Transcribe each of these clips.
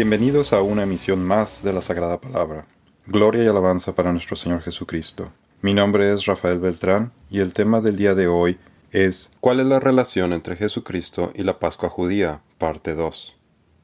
Bienvenidos a una emisión más de la Sagrada Palabra. Gloria y alabanza para nuestro Señor Jesucristo. Mi nombre es Rafael Beltrán y el tema del día de hoy es ¿Cuál es la relación entre Jesucristo y la Pascua judía? Parte 2.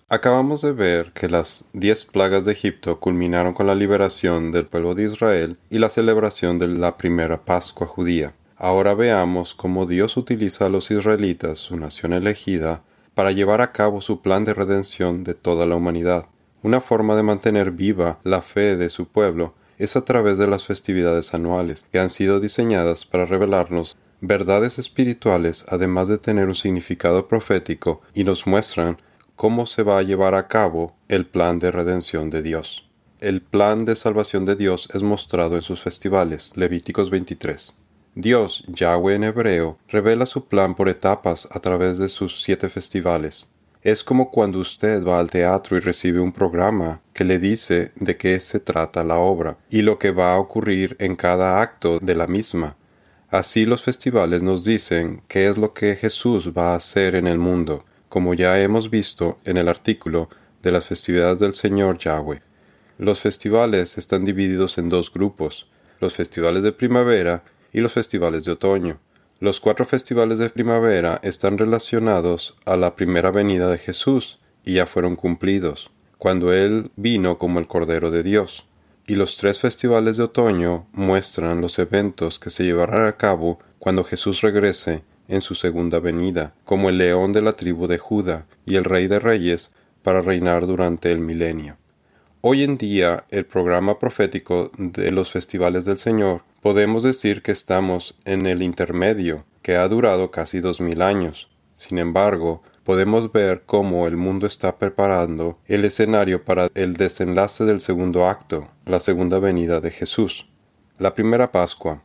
Acabamos de ver que las diez plagas de Egipto culminaron con la liberación del pueblo de Israel y la celebración de la primera Pascua judía. Ahora veamos cómo Dios utiliza a los israelitas, su nación elegida, para llevar a cabo su plan de redención de toda la humanidad. Una forma de mantener viva la fe de su pueblo es a través de las festividades anuales, que han sido diseñadas para revelarnos verdades espirituales además de tener un significado profético y nos muestran cómo se va a llevar a cabo el plan de redención de Dios. El plan de salvación de Dios es mostrado en sus festivales, Levíticos 23. Dios, Yahweh en hebreo, revela su plan por etapas a través de sus siete festivales. Es como cuando usted va al teatro y recibe un programa que le dice de qué se trata la obra y lo que va a ocurrir en cada acto de la misma. Así los festivales nos dicen qué es lo que Jesús va a hacer en el mundo, como ya hemos visto en el artículo de las festividades del Señor Yahweh. Los festivales están divididos en dos grupos, los festivales de primavera y los festivales de otoño. Los cuatro festivales de primavera están relacionados a la primera venida de Jesús y ya fueron cumplidos, cuando Él vino como el Cordero de Dios. Y los tres festivales de otoño muestran los eventos que se llevarán a cabo cuando Jesús regrese en su segunda venida, como el león de la tribu de Judá y el rey de reyes para reinar durante el milenio. Hoy en día, el programa profético de los festivales del Señor, podemos decir que estamos en el intermedio, que ha durado casi dos mil años. Sin embargo, podemos ver cómo el mundo está preparando el escenario para el desenlace del segundo acto, la segunda venida de Jesús. La primera Pascua,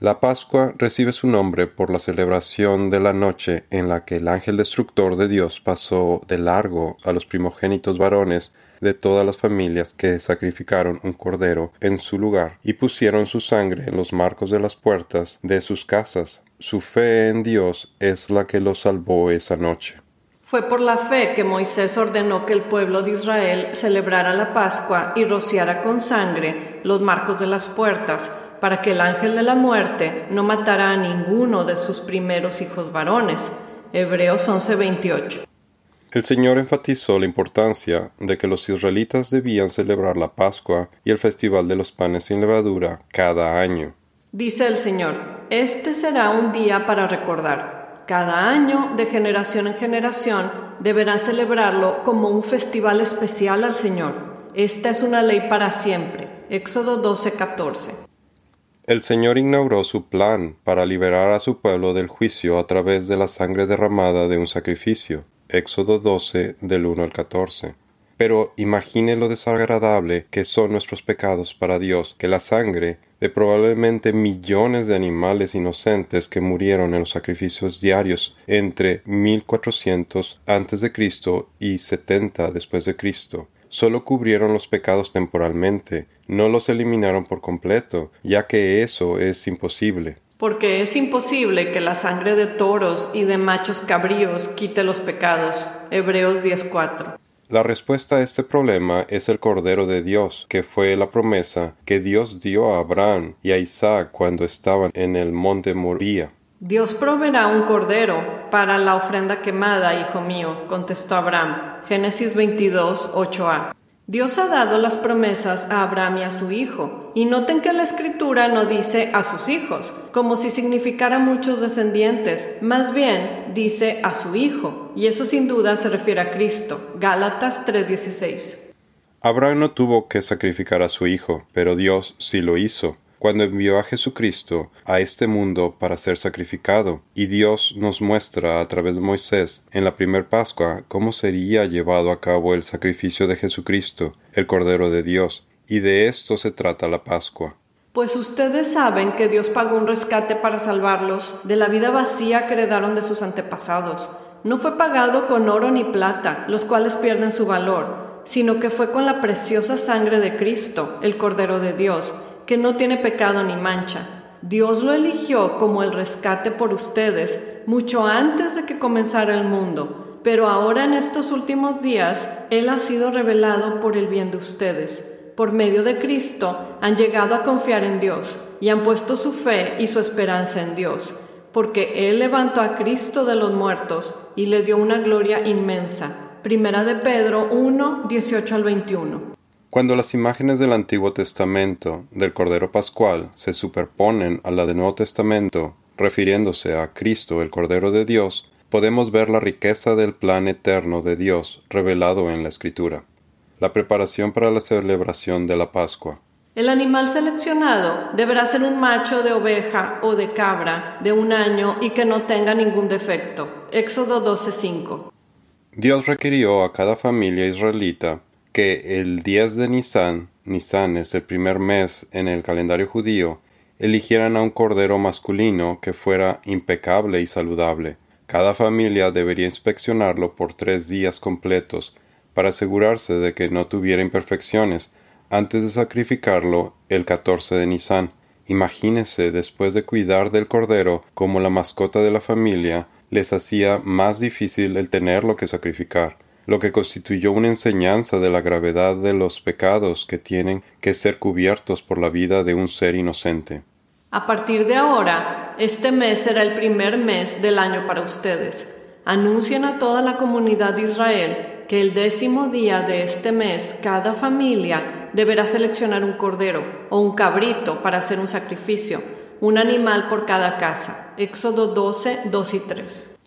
la Pascua recibe su nombre por la celebración de la noche en la que el ángel destructor de Dios pasó de largo a los primogénitos varones de todas las familias que sacrificaron un cordero en su lugar y pusieron su sangre en los marcos de las puertas de sus casas. Su fe en Dios es la que los salvó esa noche. Fue por la fe que Moisés ordenó que el pueblo de Israel celebrara la Pascua y rociara con sangre los marcos de las puertas para que el ángel de la muerte no matara a ninguno de sus primeros hijos varones. Hebreos 11:28. El Señor enfatizó la importancia de que los israelitas debían celebrar la Pascua y el Festival de los Panes sin Levadura cada año. Dice el Señor, este será un día para recordar. Cada año, de generación en generación, deberán celebrarlo como un festival especial al Señor. Esta es una ley para siempre. Éxodo 12:14. El Señor inauguró su plan para liberar a su pueblo del juicio a través de la sangre derramada de un sacrificio. Éxodo 12 del 1 al 14. Pero imagine lo desagradable que son nuestros pecados para Dios, que la sangre de probablemente millones de animales inocentes que murieron en los sacrificios diarios entre 1400 a.C. y 70 después de Cristo solo cubrieron los pecados temporalmente, no los eliminaron por completo, ya que eso es imposible. Porque es imposible que la sangre de toros y de machos cabríos quite los pecados. Hebreos 10:4. La respuesta a este problema es el Cordero de Dios, que fue la promesa que Dios dio a Abraham y a Isaac cuando estaban en el monte Moría. Dios proveerá un cordero para la ofrenda quemada, hijo mío, contestó Abraham. Génesis 22, 8a. Dios ha dado las promesas a Abraham y a su hijo, y noten que la escritura no dice a sus hijos, como si significara muchos descendientes, más bien dice a su hijo, y eso sin duda se refiere a Cristo. Gálatas 3:16. Abraham no tuvo que sacrificar a su hijo, pero Dios sí lo hizo cuando envió a Jesucristo a este mundo para ser sacrificado, y Dios nos muestra a través de Moisés en la primer Pascua cómo sería llevado a cabo el sacrificio de Jesucristo, el Cordero de Dios, y de esto se trata la Pascua. Pues ustedes saben que Dios pagó un rescate para salvarlos de la vida vacía que heredaron de sus antepasados. No fue pagado con oro ni plata, los cuales pierden su valor, sino que fue con la preciosa sangre de Cristo, el Cordero de Dios, que no tiene pecado ni mancha. Dios lo eligió como el rescate por ustedes mucho antes de que comenzara el mundo. pero ahora en estos últimos días Él ha sido revelado por el bien de ustedes. Por medio de Cristo han llegado a confiar en Dios y han puesto su fe y su esperanza en Dios, porque Él levantó a Cristo de los muertos y le dio una gloria inmensa. Primera de Pedro 1, 18 al 21. Cuando las imágenes del Antiguo Testamento del Cordero Pascual se superponen a la del Nuevo Testamento, refiriéndose a Cristo el Cordero de Dios, podemos ver la riqueza del plan eterno de Dios revelado en la Escritura. La preparación para la celebración de la Pascua. El animal seleccionado deberá ser un macho de oveja o de cabra de un año y que no tenga ningún defecto. Éxodo 12:5. Dios requirió a cada familia israelita que el 10 de Nisan, Nisan es el primer mes en el calendario judío, eligieran a un cordero masculino que fuera impecable y saludable cada familia debería inspeccionarlo por tres días completos para asegurarse de que no tuviera imperfecciones antes de sacrificarlo el 14 de Nisan. Imagínese después de cuidar del cordero como la mascota de la familia les hacía más difícil el tenerlo que sacrificar, lo que constituyó una enseñanza de la gravedad de los pecados que tienen que ser cubiertos por la vida de un ser inocente. A partir de ahora, este mes será el primer mes del año para ustedes. Anuncien a toda la comunidad de Israel que el décimo día de este mes cada familia deberá seleccionar un cordero o un cabrito para hacer un sacrificio, un animal por cada casa. Éxodo 12, 2 y 3.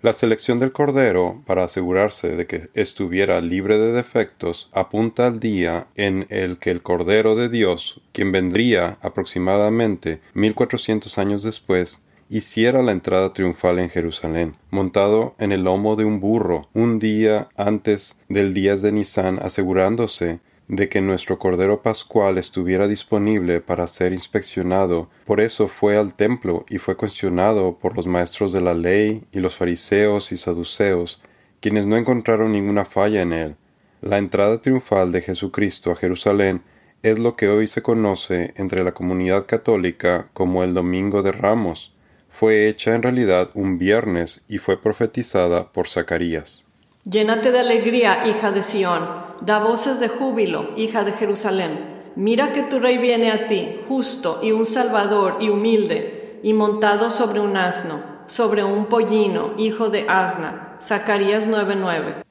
La selección del cordero, para asegurarse de que estuviera libre de defectos, apunta al día en el que el Cordero de Dios, quien vendría aproximadamente 1400 años después, hiciera la entrada triunfal en Jerusalén, montado en el lomo de un burro, un día antes del día de Nisan, asegurándose de que nuestro Cordero Pascual estuviera disponible para ser inspeccionado. Por eso fue al templo y fue cuestionado por los maestros de la ley y los fariseos y saduceos, quienes no encontraron ninguna falla en él. La entrada triunfal de Jesucristo a Jerusalén es lo que hoy se conoce entre la comunidad católica como el Domingo de Ramos. Fue hecha en realidad un viernes y fue profetizada por Zacarías. Llénate de alegría, hija de Sión, da voces de júbilo, hija de Jerusalén. Mira que tu rey viene a ti, justo y un salvador y humilde, y montado sobre un asno, sobre un pollino, hijo de asna. Zacarías 9:9.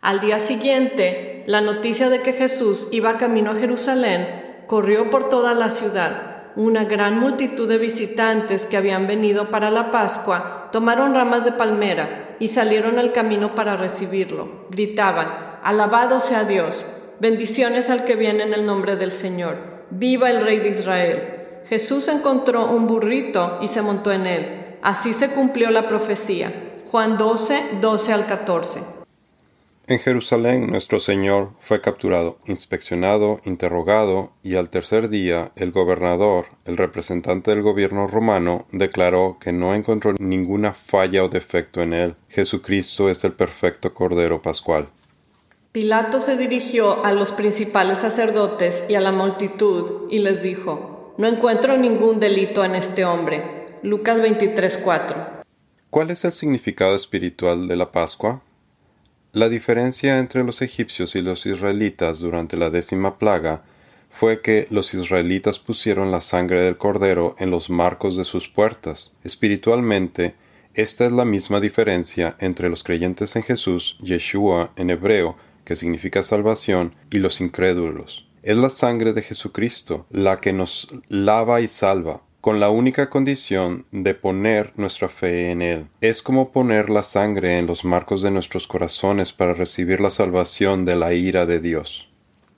Al día siguiente, la noticia de que Jesús iba camino a Jerusalén corrió por toda la ciudad. Una gran multitud de visitantes que habían venido para la Pascua tomaron ramas de palmera y salieron al camino para recibirlo. Gritaban, Alabado sea Dios, bendiciones al que viene en el nombre del Señor, viva el Rey de Israel. Jesús encontró un burrito y se montó en él. Así se cumplió la profecía. Juan 12, 12 al 14. En Jerusalén nuestro Señor fue capturado, inspeccionado, interrogado, y al tercer día el gobernador, el representante del gobierno romano, declaró que no encontró ninguna falla o defecto en él. Jesucristo es el perfecto Cordero Pascual. Pilato se dirigió a los principales sacerdotes y a la multitud y les dijo, No encuentro ningún delito en este hombre. Lucas 23:4. ¿Cuál es el significado espiritual de la Pascua? La diferencia entre los egipcios y los israelitas durante la décima plaga fue que los israelitas pusieron la sangre del cordero en los marcos de sus puertas. Espiritualmente, esta es la misma diferencia entre los creyentes en Jesús, Yeshua en hebreo, que significa salvación, y los incrédulos. Es la sangre de Jesucristo la que nos lava y salva, con la única condición de poner nuestra fe en Él. Es como poner la sangre en los marcos de nuestros corazones para recibir la salvación de la ira de Dios.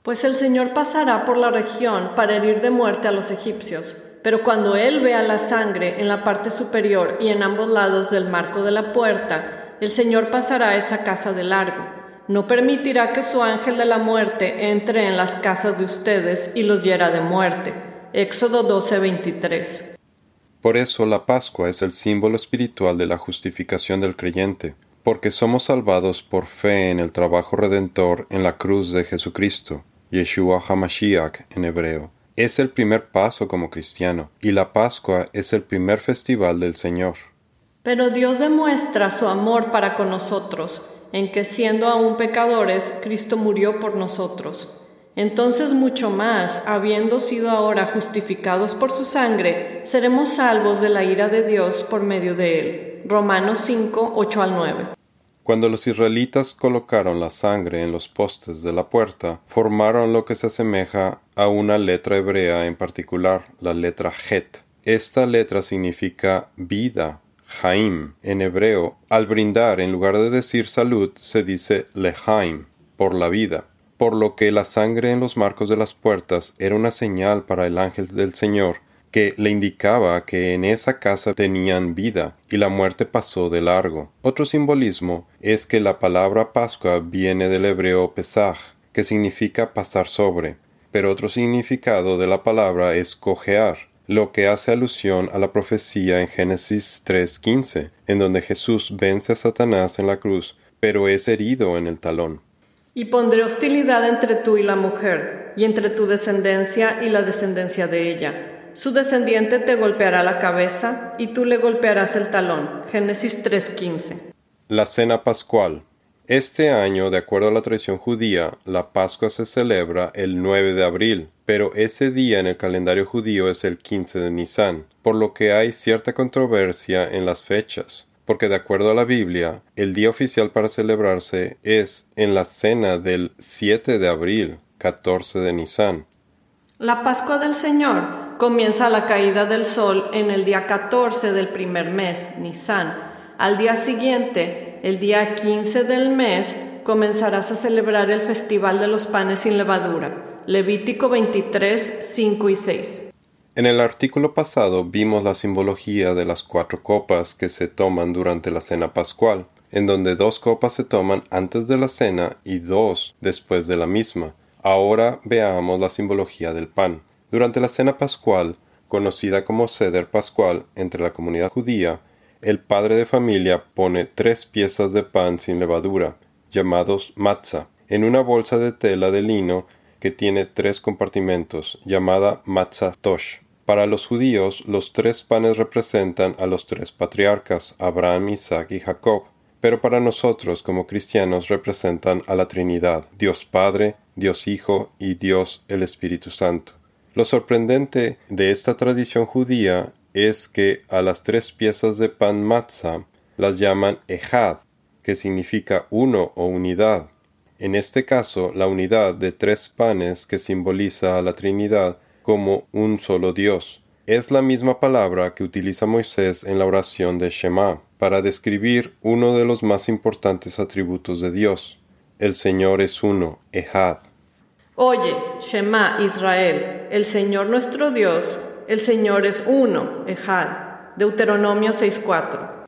Pues el Señor pasará por la región para herir de muerte a los egipcios, pero cuando Él vea la sangre en la parte superior y en ambos lados del marco de la puerta, el Señor pasará a esa casa de largo. No permitirá que su ángel de la muerte entre en las casas de ustedes y los hiera de muerte Éxodo 12:23. Por eso la Pascua es el símbolo espiritual de la justificación del creyente, porque somos salvados por fe en el trabajo redentor en la cruz de Jesucristo, Yeshua HaMashiach en hebreo. Es el primer paso como cristiano, y la Pascua es el primer festival del Señor. Pero Dios demuestra su amor para con nosotros, en que siendo aún pecadores, Cristo murió por nosotros. Entonces mucho más, habiendo sido ahora justificados por su sangre, seremos salvos de la ira de Dios por medio de él. Romanos 5, 8 al 9. Cuando los israelitas colocaron la sangre en los postes de la puerta, formaron lo que se asemeja a una letra hebrea en particular, la letra Het. Esta letra significa vida, Jaim en hebreo. Al brindar, en lugar de decir salud, se dice lehaim, por la vida. Por lo que la sangre en los marcos de las puertas era una señal para el ángel del Señor que le indicaba que en esa casa tenían vida y la muerte pasó de largo. Otro simbolismo es que la palabra Pascua viene del hebreo Pesach, que significa pasar sobre, pero otro significado de la palabra es cojear, lo que hace alusión a la profecía en Génesis 3.15, en donde Jesús vence a Satanás en la cruz, pero es herido en el talón. Y pondré hostilidad entre tú y la mujer, y entre tu descendencia y la descendencia de ella su descendiente te golpeará la cabeza y tú le golpearás el talón. Génesis 3:15. La cena pascual. Este año, de acuerdo a la tradición judía, la Pascua se celebra el 9 de abril, pero ese día en el calendario judío es el 15 de Nisan, por lo que hay cierta controversia en las fechas, porque de acuerdo a la Biblia, el día oficial para celebrarse es en la cena del 7 de abril, 14 de Nisan. La Pascua del Señor comienza la caída del sol en el día 14 del primer mes, Nisan. Al día siguiente, el día 15 del mes, comenzarás a celebrar el festival de los panes sin levadura. Levítico 23, 5 y 6. En el artículo pasado vimos la simbología de las cuatro copas que se toman durante la cena pascual, en donde dos copas se toman antes de la cena y dos después de la misma. Ahora veamos la simbología del pan. Durante la cena pascual, conocida como ceder pascual entre la comunidad judía, el padre de familia pone tres piezas de pan sin levadura, llamados matzah, en una bolsa de tela de lino que tiene tres compartimentos, llamada matzah tosh. Para los judíos, los tres panes representan a los tres patriarcas, Abraham, Isaac y Jacob, pero para nosotros como cristianos representan a la Trinidad, Dios Padre, Dios Hijo y Dios el Espíritu Santo. Lo sorprendente de esta tradición judía es que a las tres piezas de pan matzah las llaman ejad, que significa uno o unidad. En este caso, la unidad de tres panes que simboliza a la Trinidad como un solo Dios. Es la misma palabra que utiliza Moisés en la oración de Shema para describir uno de los más importantes atributos de Dios. El Señor es uno, ejad. Oye, Shema Israel, el Señor nuestro Dios, el Señor es uno, Ejad. Deuteronomio 6:4.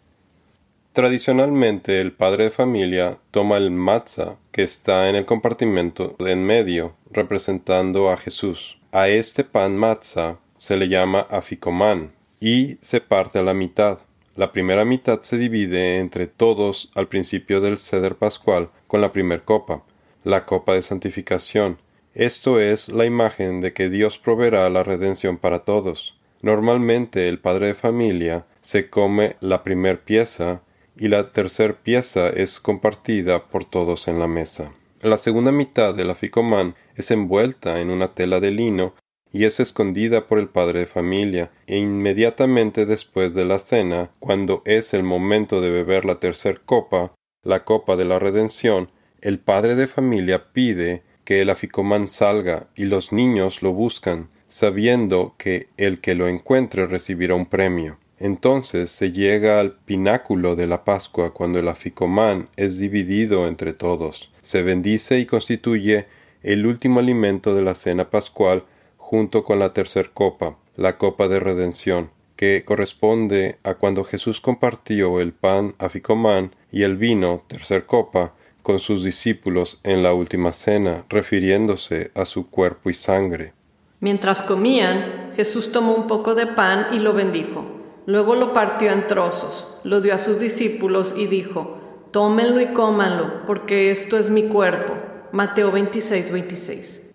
Tradicionalmente el padre de familia toma el matzah que está en el compartimento en medio, representando a Jesús. A este pan matzah se le llama aficomán y se parte a la mitad. La primera mitad se divide entre todos al principio del ceder pascual con la primer copa, la copa de santificación, esto es la imagen de que Dios proveerá la redención para todos. Normalmente el padre de familia se come la primer pieza y la tercera pieza es compartida por todos en la mesa. La segunda mitad de la ficomán es envuelta en una tela de lino y es escondida por el padre de familia, e inmediatamente después de la cena, cuando es el momento de beber la tercera copa, la copa de la redención, el padre de familia pide que el aficomán salga y los niños lo buscan, sabiendo que el que lo encuentre recibirá un premio. Entonces se llega al pináculo de la Pascua cuando el aficomán es dividido entre todos. Se bendice y constituye el último alimento de la cena pascual junto con la tercer copa, la copa de redención, que corresponde a cuando Jesús compartió el pan aficomán y el vino, tercer copa, con sus discípulos en la última cena, refiriéndose a su cuerpo y sangre. Mientras comían, Jesús tomó un poco de pan y lo bendijo. Luego lo partió en trozos, lo dio a sus discípulos y dijo, Tómenlo y cómanlo, porque esto es mi cuerpo. Mateo 26, 26.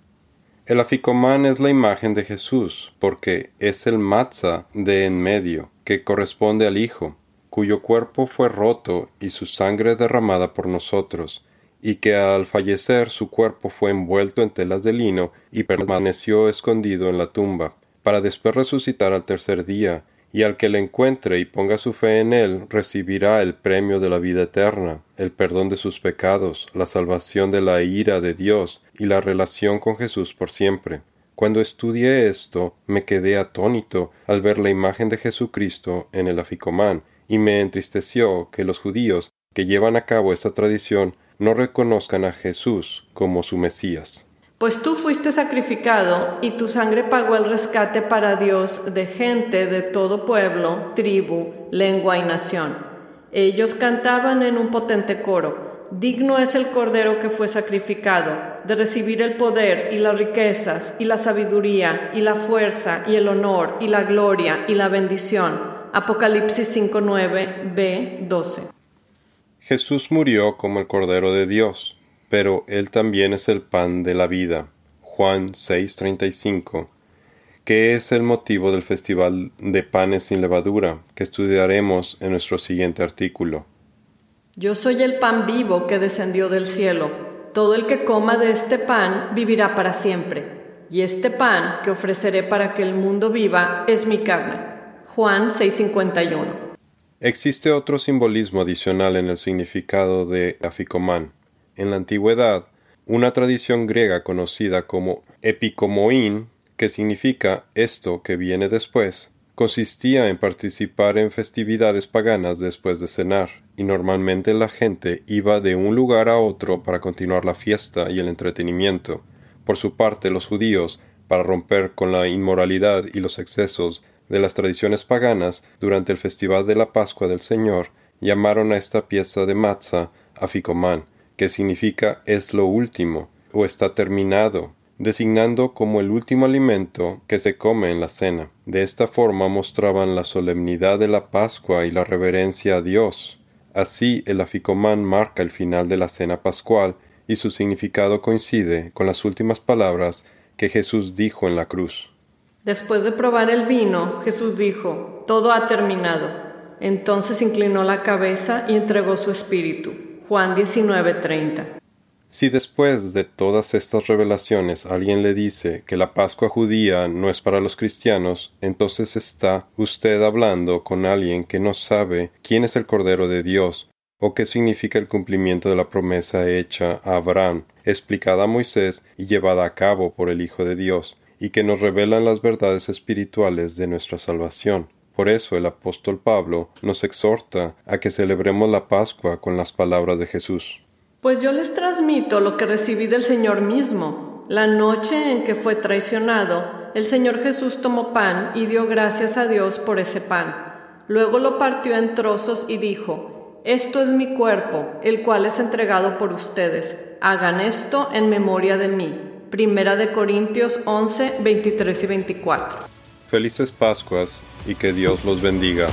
El aficomán es la imagen de Jesús, porque es el matzah de en medio, que corresponde al Hijo. Cuyo cuerpo fue roto y su sangre derramada por nosotros, y que al fallecer su cuerpo fue envuelto en telas de lino y permaneció escondido en la tumba, para después resucitar al tercer día, y al que le encuentre y ponga su fe en él recibirá el premio de la vida eterna, el perdón de sus pecados, la salvación de la ira de Dios y la relación con Jesús por siempre. Cuando estudié esto, me quedé atónito al ver la imagen de Jesucristo en el aficomán, y me entristeció que los judíos que llevan a cabo esta tradición no reconozcan a Jesús como su Mesías. Pues tú fuiste sacrificado y tu sangre pagó el rescate para Dios de gente de todo pueblo, tribu, lengua y nación. Ellos cantaban en un potente coro, Digno es el Cordero que fue sacrificado, de recibir el poder y las riquezas y la sabiduría y la fuerza y el honor y la gloria y la bendición. Apocalipsis 5.9 b 12. Jesús murió como el Cordero de Dios, pero Él también es el pan de la vida. Juan 6:35, que es el motivo del Festival de Panes sin Levadura, que estudiaremos en nuestro siguiente artículo. Yo soy el pan vivo que descendió del cielo. Todo el que coma de este pan vivirá para siempre. Y este pan que ofreceré para que el mundo viva es mi carne. Juan 6:51 Existe otro simbolismo adicional en el significado de aficomán. En la antigüedad, una tradición griega conocida como epicomoín, que significa esto que viene después, consistía en participar en festividades paganas después de cenar, y normalmente la gente iba de un lugar a otro para continuar la fiesta y el entretenimiento. Por su parte, los judíos, para romper con la inmoralidad y los excesos de las tradiciones paganas, durante el festival de la Pascua del Señor, llamaron a esta pieza de matzah aficomán, que significa es lo último o está terminado, designando como el último alimento que se come en la cena. De esta forma mostraban la solemnidad de la Pascua y la reverencia a Dios. Así el aficomán marca el final de la cena pascual y su significado coincide con las últimas palabras que Jesús dijo en la cruz. Después de probar el vino, Jesús dijo, Todo ha terminado. Entonces inclinó la cabeza y entregó su espíritu. Juan 19:30. Si después de todas estas revelaciones alguien le dice que la Pascua judía no es para los cristianos, entonces está usted hablando con alguien que no sabe quién es el Cordero de Dios o qué significa el cumplimiento de la promesa hecha a Abraham, explicada a Moisés y llevada a cabo por el Hijo de Dios y que nos revelan las verdades espirituales de nuestra salvación. Por eso el apóstol Pablo nos exhorta a que celebremos la Pascua con las palabras de Jesús. Pues yo les transmito lo que recibí del Señor mismo. La noche en que fue traicionado, el Señor Jesús tomó pan y dio gracias a Dios por ese pan. Luego lo partió en trozos y dijo, Esto es mi cuerpo, el cual es entregado por ustedes. Hagan esto en memoria de mí. Primera de Corintios 11, 23 y 24. Felices Pascuas y que Dios los bendiga.